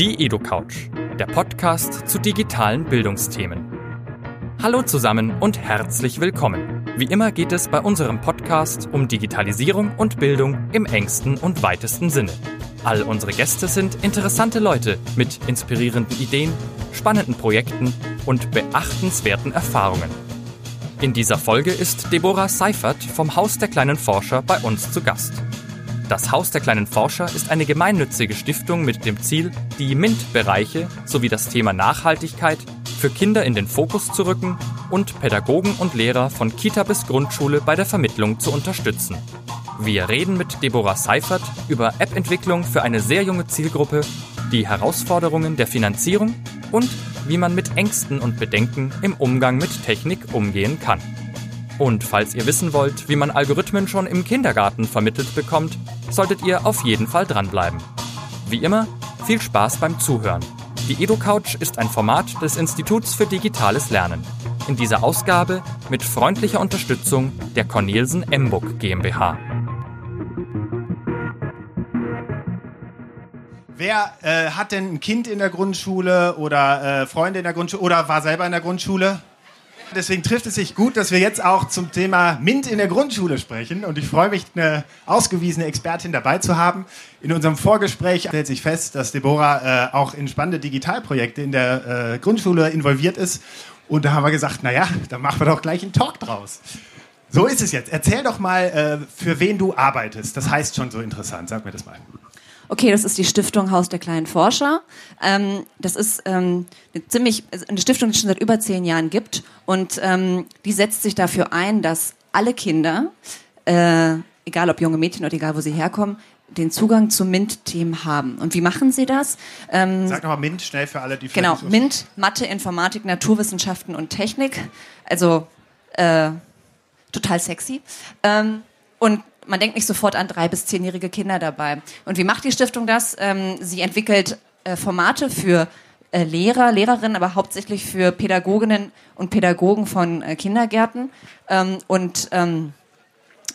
Die EduCouch, der Podcast zu digitalen Bildungsthemen. Hallo zusammen und herzlich willkommen. Wie immer geht es bei unserem Podcast um Digitalisierung und Bildung im engsten und weitesten Sinne. All unsere Gäste sind interessante Leute mit inspirierenden Ideen, spannenden Projekten und beachtenswerten Erfahrungen. In dieser Folge ist Deborah Seifert vom Haus der kleinen Forscher bei uns zu Gast. Das Haus der kleinen Forscher ist eine gemeinnützige Stiftung mit dem Ziel, die MINT-Bereiche sowie das Thema Nachhaltigkeit für Kinder in den Fokus zu rücken und Pädagogen und Lehrer von Kita bis Grundschule bei der Vermittlung zu unterstützen. Wir reden mit Deborah Seifert über App-Entwicklung für eine sehr junge Zielgruppe, die Herausforderungen der Finanzierung und wie man mit Ängsten und Bedenken im Umgang mit Technik umgehen kann. Und falls ihr wissen wollt, wie man Algorithmen schon im Kindergarten vermittelt bekommt, solltet ihr auf jeden Fall dranbleiben. Wie immer, viel Spaß beim Zuhören. Die EduCouch ist ein Format des Instituts für digitales Lernen. In dieser Ausgabe mit freundlicher Unterstützung der Cornelsen Emburg GmbH. Wer äh, hat denn ein Kind in der Grundschule oder äh, Freunde in der Grundschule oder war selber in der Grundschule? Deswegen trifft es sich gut, dass wir jetzt auch zum Thema MINT in der Grundschule sprechen. Und ich freue mich, eine ausgewiesene Expertin dabei zu haben. In unserem Vorgespräch stellt sich fest, dass Deborah äh, auch in spannende Digitalprojekte in der äh, Grundschule involviert ist. Und da haben wir gesagt, naja, da machen wir doch gleich einen Talk draus. So ist es jetzt. Erzähl doch mal, äh, für wen du arbeitest. Das heißt schon so interessant. Sag mir das mal. Okay, das ist die Stiftung Haus der kleinen Forscher. Ähm, das ist ähm, eine ziemlich also eine Stiftung, die es schon seit über zehn Jahren gibt und ähm, die setzt sich dafür ein, dass alle Kinder, äh, egal ob junge Mädchen oder egal wo sie herkommen, den Zugang zu MINT-Themen haben. Und wie machen sie das? Ähm, Sag nochmal MINT schnell für alle, die Genau, MINT, Mathe, Informatik, Naturwissenschaften und Technik. Also äh, total sexy. Ähm, und man denkt nicht sofort an drei bis zehnjährige Kinder dabei. Und wie macht die Stiftung das? Ähm, sie entwickelt äh, Formate für äh, Lehrer, Lehrerinnen, aber hauptsächlich für Pädagoginnen und Pädagogen von äh, Kindergärten ähm, und ähm,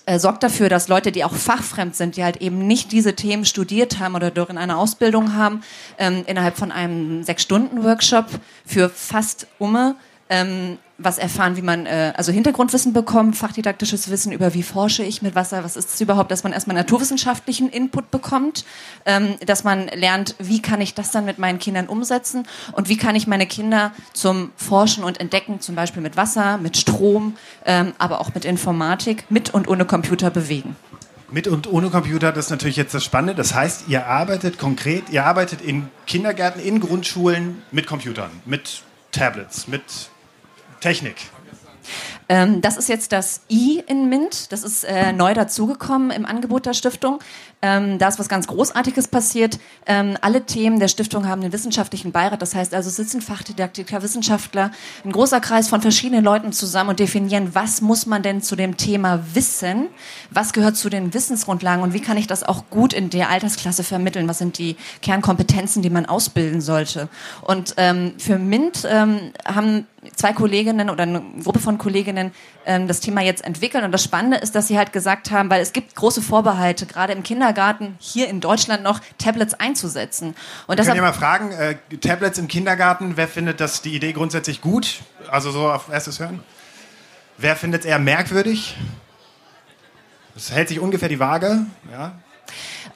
äh, sorgt dafür, dass Leute, die auch fachfremd sind, die halt eben nicht diese Themen studiert haben oder dort in einer Ausbildung haben, innerhalb von einem Sechs-Stunden-Workshop für fast Umme ähm, was erfahren, wie man äh, also Hintergrundwissen bekommt, fachdidaktisches Wissen über wie forsche ich mit Wasser, was ist es überhaupt, dass man erstmal naturwissenschaftlichen Input bekommt, ähm, dass man lernt, wie kann ich das dann mit meinen Kindern umsetzen und wie kann ich meine Kinder zum Forschen und Entdecken, zum Beispiel mit Wasser, mit Strom, ähm, aber auch mit Informatik, mit und ohne Computer bewegen. Mit und ohne Computer, das ist natürlich jetzt das Spannende. Das heißt, ihr arbeitet konkret, ihr arbeitet in Kindergärten, in Grundschulen mit Computern, mit Tablets, mit Technik. Ähm, das ist jetzt das I in MINT. Das ist äh, neu dazugekommen im Angebot der Stiftung. Ähm, da ist was ganz Großartiges passiert. Ähm, alle Themen der Stiftung haben einen wissenschaftlichen Beirat. Das heißt also, sitzen Fachdidaktiker, Wissenschaftler, ein großer Kreis von verschiedenen Leuten zusammen und definieren, was muss man denn zu dem Thema wissen? Was gehört zu den Wissensgrundlagen und wie kann ich das auch gut in der Altersklasse vermitteln? Was sind die Kernkompetenzen, die man ausbilden sollte? Und ähm, für MINT ähm, haben zwei Kolleginnen oder eine Gruppe von Kolleginnen ähm, das Thema jetzt entwickeln. Und das Spannende ist, dass sie halt gesagt haben, weil es gibt große Vorbehalte, gerade im Kindergarten hier in Deutschland noch Tablets einzusetzen. Und deshalb, Können wir mal fragen, äh, Tablets im Kindergarten, wer findet das die Idee grundsätzlich gut? Also so auf erstes Hören. Wer findet es eher merkwürdig? Es hält sich ungefähr die Waage. Ja.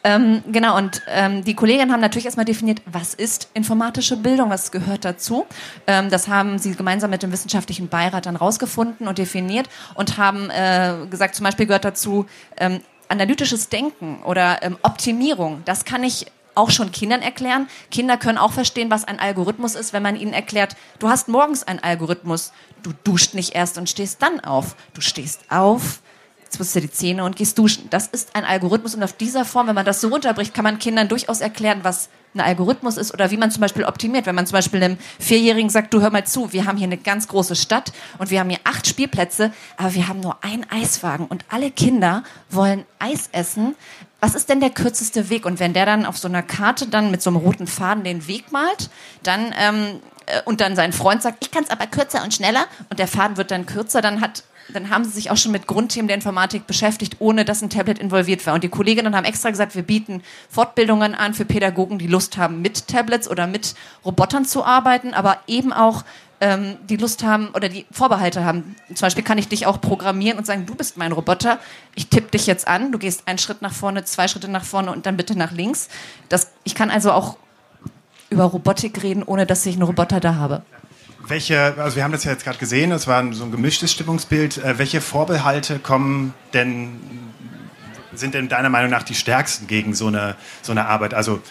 Ähm, genau, und ähm, die Kolleginnen haben natürlich erstmal definiert, was ist informatische Bildung, was gehört dazu. Ähm, das haben sie gemeinsam mit dem wissenschaftlichen Beirat dann rausgefunden und definiert und haben äh, gesagt, zum Beispiel gehört dazu ähm, analytisches Denken oder ähm, Optimierung. Das kann ich auch schon Kindern erklären. Kinder können auch verstehen, was ein Algorithmus ist, wenn man ihnen erklärt, du hast morgens einen Algorithmus, du duscht nicht erst und stehst dann auf. Du stehst auf, jetzt putzt du die Zähne und gehst duschen. Das ist ein Algorithmus und auf dieser Form, wenn man das so runterbricht, kann man Kindern durchaus erklären, was ein Algorithmus ist oder wie man zum Beispiel optimiert. Wenn man zum Beispiel einem Vierjährigen sagt, du hör mal zu, wir haben hier eine ganz große Stadt und wir haben hier acht Spielplätze, aber wir haben nur einen Eiswagen und alle Kinder wollen Eis essen. Was ist denn der kürzeste Weg? Und wenn der dann auf so einer Karte dann mit so einem roten Faden den Weg malt, dann ähm, äh, und dann sein Freund sagt, ich kann es aber kürzer und schneller und der Faden wird dann kürzer, dann hat dann haben sie sich auch schon mit Grundthemen der Informatik beschäftigt, ohne dass ein Tablet involviert war. Und die Kolleginnen haben extra gesagt, wir bieten Fortbildungen an für Pädagogen, die Lust haben, mit Tablets oder mit Robotern zu arbeiten, aber eben auch ähm, die Lust haben oder die Vorbehalte haben. Zum Beispiel kann ich dich auch programmieren und sagen, du bist mein Roboter, ich tippe dich jetzt an, du gehst einen Schritt nach vorne, zwei Schritte nach vorne und dann bitte nach links. Das, ich kann also auch über Robotik reden, ohne dass ich einen Roboter da habe. Welche, also wir haben das ja jetzt gerade gesehen, es war so ein gemischtes Stimmungsbild. Äh, welche Vorbehalte kommen denn, sind denn deiner Meinung nach die stärksten gegen so eine, so eine Arbeit? Also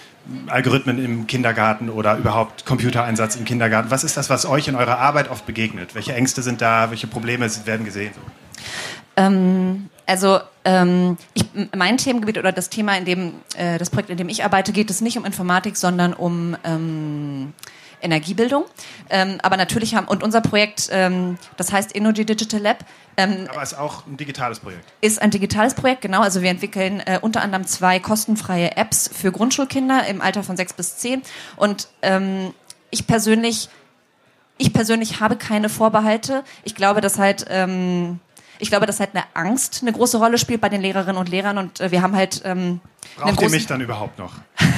Algorithmen im Kindergarten oder überhaupt Computereinsatz im Kindergarten. Was ist das, was euch in eurer Arbeit oft begegnet? Welche Ängste sind da? Welche Probleme werden gesehen? Ähm, also ähm, ich, mein Themengebiet oder das Thema, in dem äh, das Projekt, in dem ich arbeite, geht es nicht um Informatik, sondern um ähm, Energiebildung. Ähm, aber natürlich haben, und unser Projekt, ähm, das heißt Energy Digital Lab. Ähm, aber ist auch ein digitales Projekt. Ist ein digitales Projekt, genau. Also wir entwickeln äh, unter anderem zwei kostenfreie Apps für Grundschulkinder im Alter von sechs bis zehn. Und ähm, ich persönlich, ich persönlich habe keine Vorbehalte. Ich glaube, dass halt, ähm, ich glaube, dass halt eine Angst eine große Rolle spielt bei den Lehrerinnen und Lehrern und äh, wir haben halt. Ähm, Braucht ihr mich dann überhaupt noch?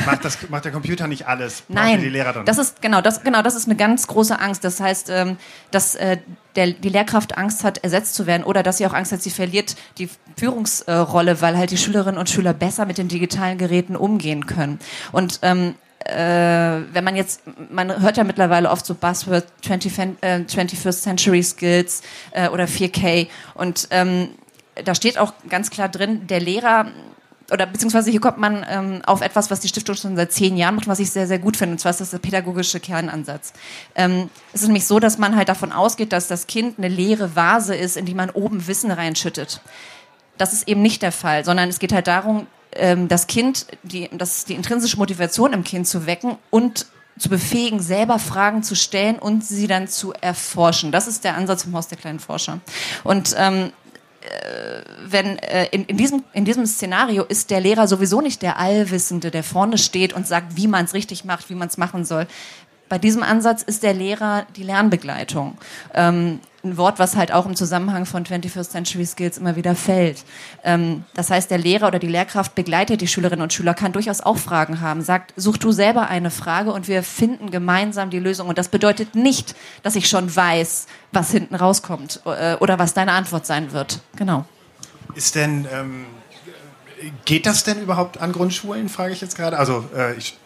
Macht, das, macht der Computer nicht alles? Braucht Nein, die Lehrer dann? das ist genau das, genau, das ist eine ganz große Angst. Das heißt, ähm, dass äh, der, die Lehrkraft Angst hat, ersetzt zu werden oder dass sie auch Angst hat, sie verliert die Führungsrolle, weil halt die Schülerinnen und Schüler besser mit den digitalen Geräten umgehen können. Und ähm, äh, wenn man jetzt, man hört ja mittlerweile oft so Buzzword 20, äh, 21st Century Skills äh, oder 4K und ähm, da steht auch ganz klar drin, der Lehrer oder beziehungsweise hier kommt man ähm, auf etwas, was die Stiftung schon seit zehn Jahren macht, was ich sehr, sehr gut finde. Und zwar ist das der pädagogische Kernansatz. Ähm, es ist nämlich so, dass man halt davon ausgeht, dass das Kind eine leere Vase ist, in die man oben Wissen reinschüttet. Das ist eben nicht der Fall, sondern es geht halt darum, ähm, das Kind, die, das, die intrinsische Motivation im Kind zu wecken und zu befähigen, selber Fragen zu stellen und sie dann zu erforschen. Das ist der Ansatz vom Haus der kleinen Forscher. Und ähm, äh, wenn äh, in, in, diesem, in diesem Szenario ist der Lehrer sowieso nicht der Allwissende, der vorne steht und sagt, wie man es richtig macht, wie man es machen soll. Bei diesem Ansatz ist der Lehrer die Lernbegleitung. Ähm, ein Wort, was halt auch im Zusammenhang von 21st Century Skills immer wieder fällt. Ähm, das heißt, der Lehrer oder die Lehrkraft begleitet die Schülerinnen und Schüler, kann durchaus auch Fragen haben, sagt, such du selber eine Frage und wir finden gemeinsam die Lösung. Und das bedeutet nicht, dass ich schon weiß, was hinten rauskommt äh, oder was deine Antwort sein wird. Genau. Ist denn ähm, Geht das denn überhaupt an Grundschulen, frage ich jetzt gerade? Also äh, ich,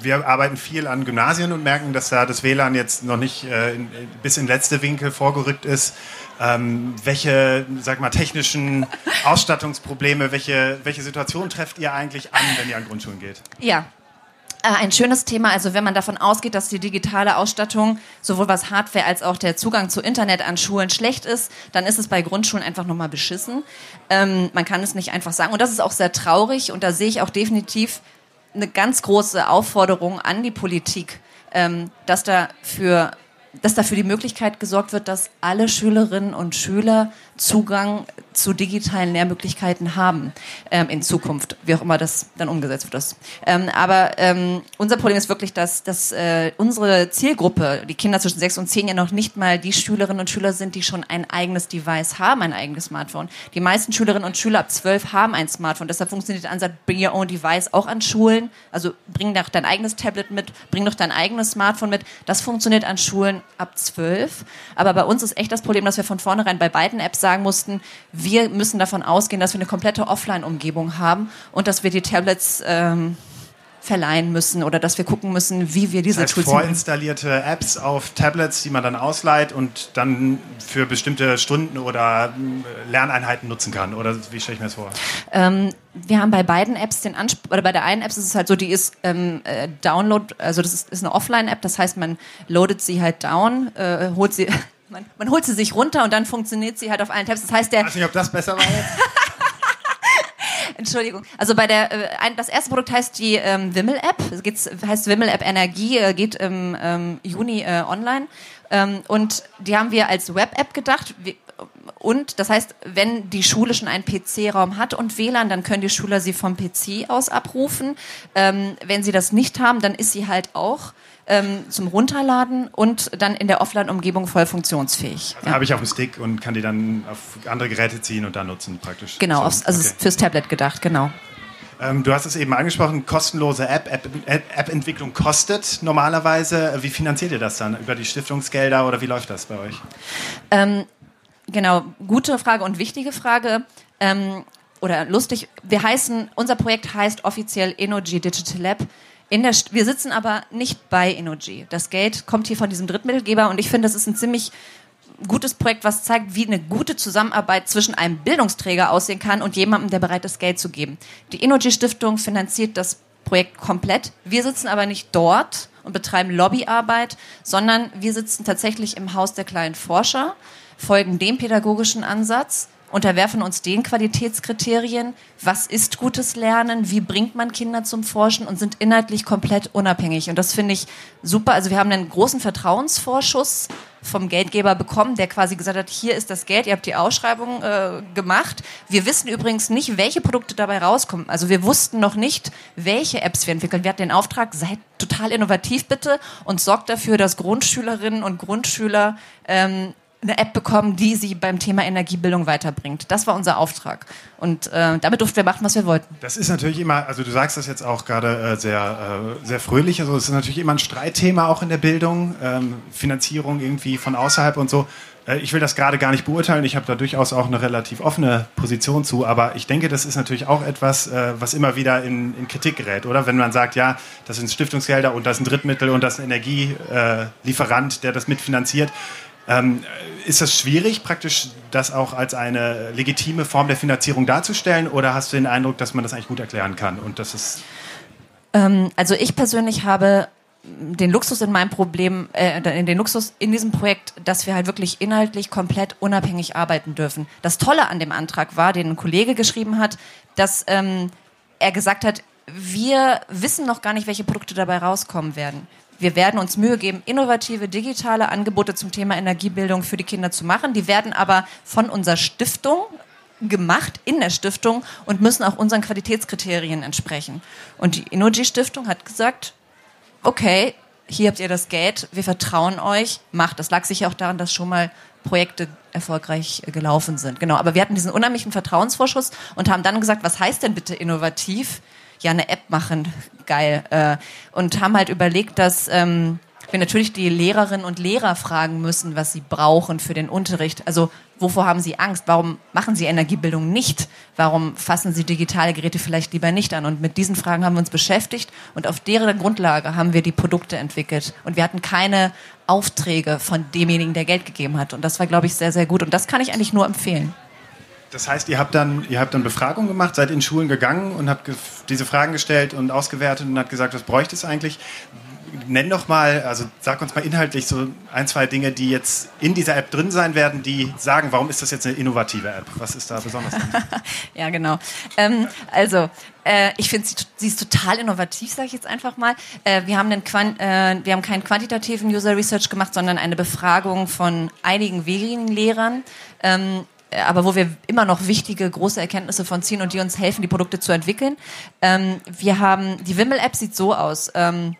wir arbeiten viel an Gymnasien und merken, dass da das WLAN jetzt noch nicht äh, in, bis in letzte Winkel vorgerückt ist. Ähm, welche, sag mal, technischen Ausstattungsprobleme, welche, welche Situation trefft ihr eigentlich an, wenn ihr an Grundschulen geht? Ja, ein schönes Thema, also wenn man davon ausgeht, dass die digitale Ausstattung, sowohl was Hardware als auch der Zugang zu Internet an Schulen schlecht ist, dann ist es bei Grundschulen einfach nochmal beschissen. Ähm, man kann es nicht einfach sagen. Und das ist auch sehr traurig und da sehe ich auch definitiv eine ganz große Aufforderung an die Politik, ähm, dass da für dass dafür die Möglichkeit gesorgt wird, dass alle Schülerinnen und Schüler Zugang zu digitalen Lehrmöglichkeiten haben ähm, in Zukunft, wie auch immer das dann umgesetzt wird. Ähm, aber ähm, unser Problem ist wirklich, dass, dass äh, unsere Zielgruppe, die Kinder zwischen sechs und zehn, ja noch nicht mal die Schülerinnen und Schüler sind, die schon ein eigenes Device haben, ein eigenes Smartphone. Die meisten Schülerinnen und Schüler ab zwölf haben ein Smartphone. Deshalb funktioniert der Ansatz Bring Your Own Device auch an Schulen. Also bring doch dein eigenes Tablet mit, bring doch dein eigenes Smartphone mit. Das funktioniert an Schulen ab zwölf. Aber bei uns ist echt das Problem, dass wir von vornherein bei beiden Apps sagen mussten, wir müssen davon ausgehen, dass wir eine komplette Offline-Umgebung haben und dass wir die Tablets ähm, verleihen müssen oder dass wir gucken müssen, wie wir diese das heißt, Tools vorinstallierte Apps auf Tablets, die man dann ausleiht und dann für bestimmte Stunden oder äh, Lerneinheiten nutzen kann. Oder wie stelle ich mir das vor? Ähm, wir haben bei beiden Apps den Anspruch, oder bei der einen App ist es halt so, die ist ähm, äh, Download, also das ist, ist eine Offline-App, das heißt, man loadet sie halt down, äh, holt sie man, man, holt sie sich runter und dann funktioniert sie halt auf allen Tabs. Das heißt, der. Ich weiß nicht, ob das besser war jetzt. Entschuldigung. Also bei der, äh, das erste Produkt heißt die ähm, Wimmel-App. Es heißt Wimmel-App Energie, äh, geht im ähm, Juni äh, online. Ähm, und die haben wir als Web-App gedacht. Wir, und das heißt, wenn die Schule schon einen PC-Raum hat und WLAN, dann können die Schüler sie vom PC aus abrufen. Ähm, wenn sie das nicht haben, dann ist sie halt auch ähm, zum Runterladen und dann in der Offline-Umgebung voll funktionsfähig. Also ja. habe ich auf dem Stick und kann die dann auf andere Geräte ziehen und dann nutzen praktisch. Genau, so, aufs, also okay. fürs Tablet gedacht, genau. Ähm, du hast es eben angesprochen, kostenlose App, App-Entwicklung App kostet normalerweise. Wie finanziert ihr das dann? Über die Stiftungsgelder oder wie läuft das bei euch? Ähm, genau, gute Frage und wichtige Frage. Ähm, oder lustig, wir heißen, unser Projekt heißt offiziell Energy Digital Lab. In der, wir sitzen aber nicht bei Energy. Das Geld kommt hier von diesem Drittmittelgeber und ich finde, das ist ein ziemlich gutes Projekt, was zeigt, wie eine gute Zusammenarbeit zwischen einem Bildungsträger aussehen kann und jemandem, der bereit ist, Geld zu geben. Die Energy Stiftung finanziert das Projekt komplett. Wir sitzen aber nicht dort und betreiben Lobbyarbeit, sondern wir sitzen tatsächlich im Haus der kleinen Forscher, folgen dem pädagogischen Ansatz unterwerfen uns den Qualitätskriterien, was ist gutes Lernen, wie bringt man Kinder zum Forschen und sind inhaltlich komplett unabhängig. Und das finde ich super. Also wir haben einen großen Vertrauensvorschuss vom Geldgeber bekommen, der quasi gesagt hat, hier ist das Geld, ihr habt die Ausschreibung äh, gemacht. Wir wissen übrigens nicht, welche Produkte dabei rauskommen. Also wir wussten noch nicht, welche Apps wir entwickeln. Wir hatten den Auftrag, seid total innovativ bitte und sorgt dafür, dass Grundschülerinnen und Grundschüler ähm, eine App bekommen, die sie beim Thema Energiebildung weiterbringt. Das war unser Auftrag. Und äh, damit durften wir machen, was wir wollten. Das ist natürlich immer, also du sagst das jetzt auch gerade äh, sehr, äh, sehr fröhlich, also es ist natürlich immer ein Streitthema auch in der Bildung, ähm, Finanzierung irgendwie von außerhalb und so. Äh, ich will das gerade gar nicht beurteilen, ich habe da durchaus auch eine relativ offene Position zu, aber ich denke, das ist natürlich auch etwas, äh, was immer wieder in, in, Kritik gerät, oder? Wenn man sagt, ja, das sind Stiftungsgelder und das ist ein Drittmittel und das ist ein Energielieferant, der das mitfinanziert ähm, ist das schwierig, praktisch das auch als eine legitime Form der Finanzierung darzustellen oder hast du den Eindruck, dass man das eigentlich gut erklären kann und das ist ähm, also ich persönlich habe den Luxus in meinem Problem, äh, den Luxus in diesem Projekt, dass wir halt wirklich inhaltlich komplett unabhängig arbeiten dürfen. Das Tolle an dem Antrag war, den ein Kollege geschrieben hat, dass ähm, er gesagt hat, wir wissen noch gar nicht, welche Produkte dabei rauskommen werden. Wir werden uns Mühe geben, innovative digitale Angebote zum Thema Energiebildung für die Kinder zu machen. Die werden aber von unserer Stiftung gemacht in der Stiftung und müssen auch unseren Qualitätskriterien entsprechen. Und die Energy Stiftung hat gesagt, okay, hier habt ihr das Geld, wir vertrauen euch, macht. Das lag sicher auch daran, dass schon mal Projekte erfolgreich gelaufen sind. Genau, aber wir hatten diesen unheimlichen Vertrauensvorschuss und haben dann gesagt, was heißt denn bitte innovativ? Ja eine App machen, geil. Äh, und haben halt überlegt, dass ähm, wir natürlich die Lehrerinnen und Lehrer fragen müssen, was sie brauchen für den Unterricht. Also wovor haben sie Angst? Warum machen sie Energiebildung nicht? Warum fassen sie digitale Geräte vielleicht lieber nicht an? Und mit diesen Fragen haben wir uns beschäftigt und auf deren Grundlage haben wir die Produkte entwickelt. Und wir hatten keine Aufträge von demjenigen, der Geld gegeben hat. Und das war, glaube ich, sehr, sehr gut. Und das kann ich eigentlich nur empfehlen. Das heißt, ihr habt dann, ihr habt dann Befragungen gemacht, seid in Schulen gegangen und habt diese Fragen gestellt und ausgewertet und habt gesagt, was bräuchte es eigentlich? Nenn doch mal, also sag uns mal inhaltlich so ein, zwei Dinge, die jetzt in dieser App drin sein werden, die sagen, warum ist das jetzt eine innovative App? Was ist da besonders? ja, genau. Ähm, also, äh, ich finde, sie, ist total innovativ, sage ich jetzt einfach mal. Äh, wir, haben einen Quant, äh, wir haben keinen quantitativen User Research gemacht, sondern eine Befragung von einigen wenigen Lehrern. Ähm, äh, aber wo wir immer noch wichtige, große Erkenntnisse von ziehen und die uns helfen, die Produkte zu entwickeln. Ähm, wir haben, die Wimmel-App sieht so aus. Ähm,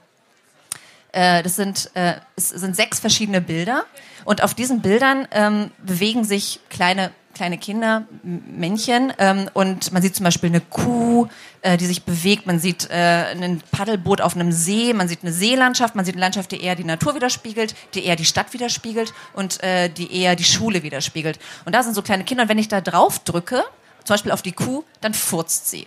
äh, das sind, äh, es sind sechs verschiedene Bilder und auf diesen Bildern ähm, bewegen sich kleine kleine Kinder, Männchen, ähm, und man sieht zum Beispiel eine Kuh, äh, die sich bewegt, man sieht äh, ein Paddelboot auf einem See, man sieht eine Seelandschaft, man sieht eine Landschaft, die eher die Natur widerspiegelt, die eher die Stadt widerspiegelt und äh, die eher die Schule widerspiegelt. Und da sind so kleine Kinder, und wenn ich da drauf drücke, zum Beispiel auf die Kuh, dann furzt sie.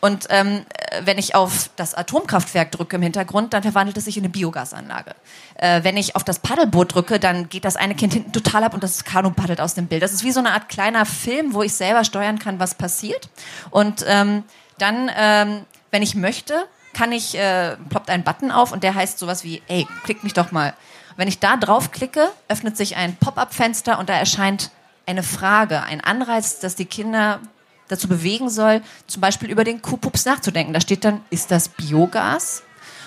Und ähm, wenn ich auf das Atomkraftwerk drücke im Hintergrund, dann verwandelt es sich in eine Biogasanlage. Äh, wenn ich auf das Paddelboot drücke, dann geht das eine Kind hinten total ab und das Kanu paddelt aus dem Bild. Das ist wie so eine Art kleiner Film, wo ich selber steuern kann, was passiert. Und ähm, dann, ähm, wenn ich möchte, kann ich, äh, ploppt ein Button auf und der heißt sowas wie, ey, klick mich doch mal. Wenn ich da drauf klicke, öffnet sich ein Pop-up-Fenster und da erscheint eine Frage, ein Anreiz, dass die Kinder dazu bewegen soll, zum Beispiel über den Kuhpups nachzudenken. Da steht dann, ist das Biogas?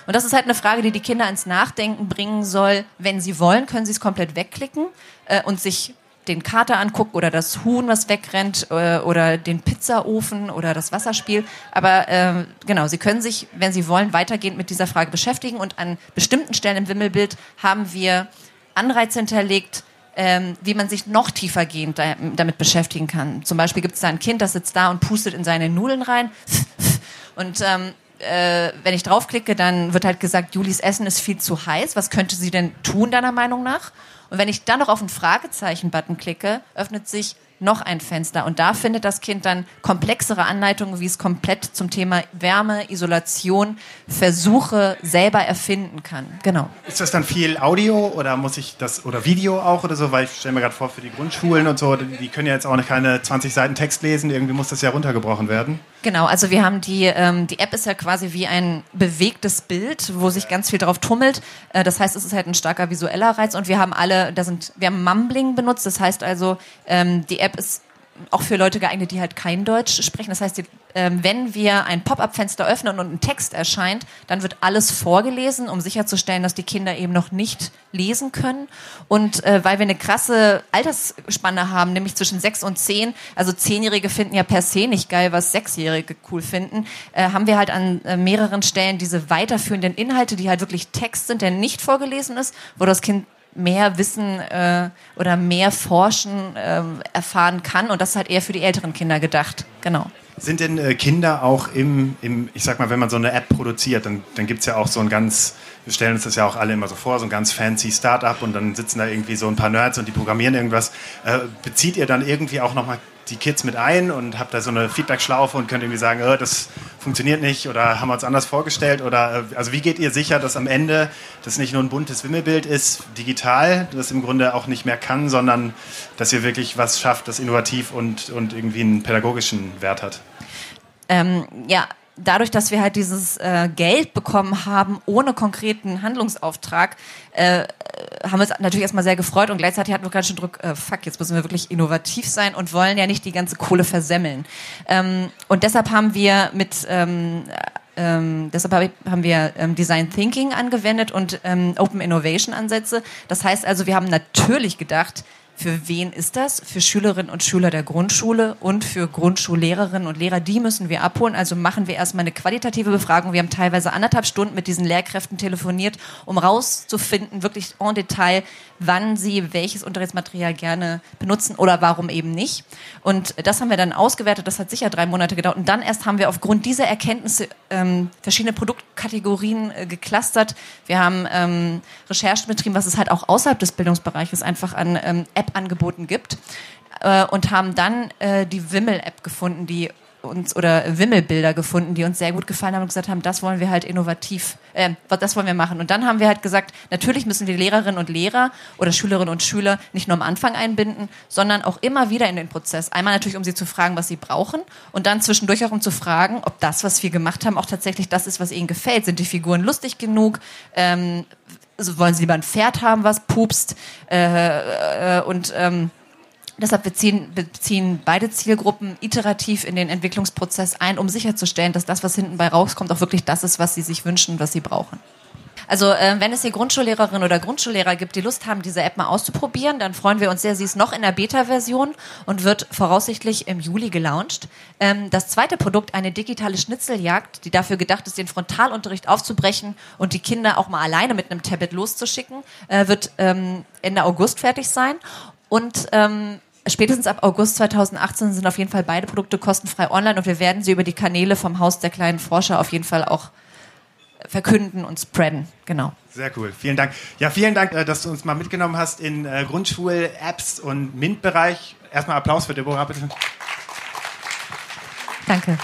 Und das ist halt eine Frage, die die Kinder ins Nachdenken bringen soll. Wenn sie wollen, können sie es komplett wegklicken äh, und sich den Kater angucken oder das Huhn, was wegrennt äh, oder den Pizzaofen oder das Wasserspiel. Aber äh, genau, Sie können sich, wenn Sie wollen, weitergehend mit dieser Frage beschäftigen und an bestimmten Stellen im Wimmelbild haben wir Anreize hinterlegt, ähm, wie man sich noch tiefergehend da, damit beschäftigen kann. Zum Beispiel gibt es da ein Kind, das sitzt da und pustet in seine Nudeln rein. Und ähm, äh, wenn ich draufklicke, dann wird halt gesagt, Julis Essen ist viel zu heiß. Was könnte sie denn tun, deiner Meinung nach? Und wenn ich dann noch auf den Fragezeichen-Button klicke, öffnet sich noch ein Fenster. Und da findet das Kind dann komplexere Anleitungen, wie es komplett zum Thema Wärme, Isolation, Versuche selber erfinden kann. Genau. Ist das dann viel Audio oder muss ich das oder Video auch oder so? Weil ich stelle mir gerade vor, für die Grundschulen und so, die können ja jetzt auch keine 20 Seiten Text lesen, irgendwie muss das ja runtergebrochen werden. Genau, also wir haben die, ähm, die App ist ja quasi wie ein bewegtes Bild, wo sich ganz viel drauf tummelt. Äh, das heißt, es ist halt ein starker visueller Reiz und wir haben alle, da sind, wir haben Mumbling benutzt, das heißt also, ähm, die App ist auch für Leute geeignet, die halt kein Deutsch sprechen. Das heißt, die, ähm, wenn wir ein Pop-up-Fenster öffnen und ein Text erscheint, dann wird alles vorgelesen, um sicherzustellen, dass die Kinder eben noch nicht lesen können. Und äh, weil wir eine krasse Altersspanne haben, nämlich zwischen sechs und zehn, also Zehnjährige finden ja per se nicht geil, was Sechsjährige cool finden, äh, haben wir halt an äh, mehreren Stellen diese weiterführenden Inhalte, die halt wirklich Text sind, der nicht vorgelesen ist, wo das Kind mehr Wissen äh, oder mehr Forschen äh, erfahren kann. Und das ist halt eher für die älteren Kinder gedacht. Genau. Sind denn äh, Kinder auch im, im, ich sag mal, wenn man so eine App produziert, dann, dann gibt es ja auch so ein ganz, wir stellen uns das ja auch alle immer so vor, so ein ganz fancy Startup und dann sitzen da irgendwie so ein paar Nerds und die programmieren irgendwas. Äh, bezieht ihr dann irgendwie auch nochmal die Kids mit ein und habt da so eine Feedback-Schlaufe und könnt irgendwie sagen, oh, das funktioniert nicht oder haben wir uns anders vorgestellt? Oder äh, also wie geht ihr sicher, dass am Ende das nicht nur ein buntes Wimmelbild ist, digital, das im Grunde auch nicht mehr kann, sondern dass ihr wirklich was schafft, das innovativ und, und irgendwie einen pädagogischen Wert hat? Ähm, ja, dadurch, dass wir halt dieses äh, Geld bekommen haben ohne konkreten Handlungsauftrag, äh, haben wir uns natürlich erstmal sehr gefreut und gleichzeitig hatten wir ganz schön Druck, äh, fuck, jetzt müssen wir wirklich innovativ sein und wollen ja nicht die ganze Kohle versemmeln. Ähm, und deshalb haben wir mit ähm, ähm, deshalb haben wir ähm, Design Thinking angewendet und ähm, Open Innovation Ansätze. Das heißt also, wir haben natürlich gedacht, für wen ist das? Für Schülerinnen und Schüler der Grundschule und für Grundschullehrerinnen und Lehrer. Die müssen wir abholen. Also machen wir erstmal eine qualitative Befragung. Wir haben teilweise anderthalb Stunden mit diesen Lehrkräften telefoniert, um rauszufinden, wirklich en Detail, wann sie welches Unterrichtsmaterial gerne benutzen oder warum eben nicht. Und das haben wir dann ausgewertet. Das hat sicher drei Monate gedauert. Und dann erst haben wir aufgrund dieser Erkenntnisse ähm, verschiedene Produktkategorien äh, geclustert. Wir haben ähm, Recherchen betrieben, was es halt auch außerhalb des Bildungsbereiches einfach an ähm, App angeboten gibt äh, und haben dann äh, die Wimmel-App gefunden, die uns oder Wimmelbilder gefunden, die uns sehr gut gefallen haben und gesagt haben, das wollen wir halt innovativ, äh, das wollen wir machen. Und dann haben wir halt gesagt, natürlich müssen wir Lehrerinnen und Lehrer oder Schülerinnen und Schüler nicht nur am Anfang einbinden, sondern auch immer wieder in den Prozess. Einmal natürlich, um sie zu fragen, was sie brauchen und dann zwischendurch auch um zu fragen, ob das, was wir gemacht haben, auch tatsächlich das ist, was ihnen gefällt. Sind die Figuren lustig genug? Ähm, also wollen sie lieber ein Pferd haben, was pupst? Äh, äh, und ähm, deshalb beziehen, beziehen beide Zielgruppen iterativ in den Entwicklungsprozess ein, um sicherzustellen, dass das, was hinten bei rauskommt, auch wirklich das ist, was sie sich wünschen, was sie brauchen. Also äh, wenn es hier Grundschullehrerin oder Grundschullehrer gibt, die Lust haben, diese App mal auszuprobieren, dann freuen wir uns sehr. Sie ist noch in der Beta-Version und wird voraussichtlich im Juli gelauncht. Ähm, das zweite Produkt, eine digitale Schnitzeljagd, die dafür gedacht ist, den Frontalunterricht aufzubrechen und die Kinder auch mal alleine mit einem Tablet loszuschicken, äh, wird ähm, Ende August fertig sein. Und ähm, spätestens ab August 2018 sind auf jeden Fall beide Produkte kostenfrei online und wir werden sie über die Kanäle vom Haus der kleinen Forscher auf jeden Fall auch verkünden und spreaden. Genau. Sehr cool. Vielen Dank. Ja, vielen Dank, äh, dass du uns mal mitgenommen hast in äh, Grundschul-Apps und MINT-Bereich. Erstmal Applaus für Deborah, bitte. Danke.